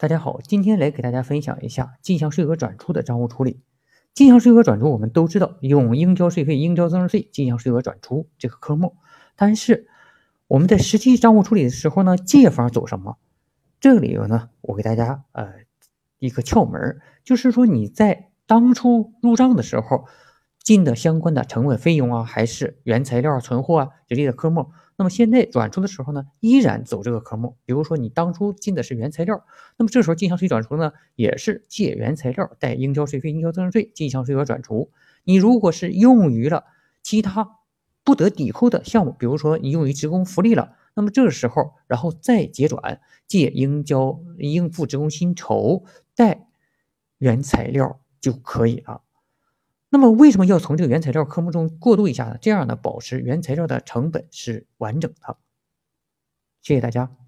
大家好，今天来给大家分享一下进项税额转出的账务处理。进项税额转出，我们都知道用应交税费、应交增值税进项税额转出这个科目，但是我们在实际账务处理的时候呢，借方走什么？这里头呢，我给大家呃一个窍门，就是说你在当初入账的时候进的相关的成本费用啊，还是原材料、存货啊这类的科目。那么现在转出的时候呢，依然走这个科目。比如说你当初进的是原材料，那么这时候进项税转出呢，也是借原材料带应交税费、应交增值税进项税额转出。你如果是用于了其他不得抵扣的项目，比如说你用于职工福利了，那么这个时候然后再结转借应交应付职工薪酬带原材料就可以了。那么为什么要从这个原材料科目中过渡一下呢？这样呢，保持原材料的成本是完整的。谢谢大家。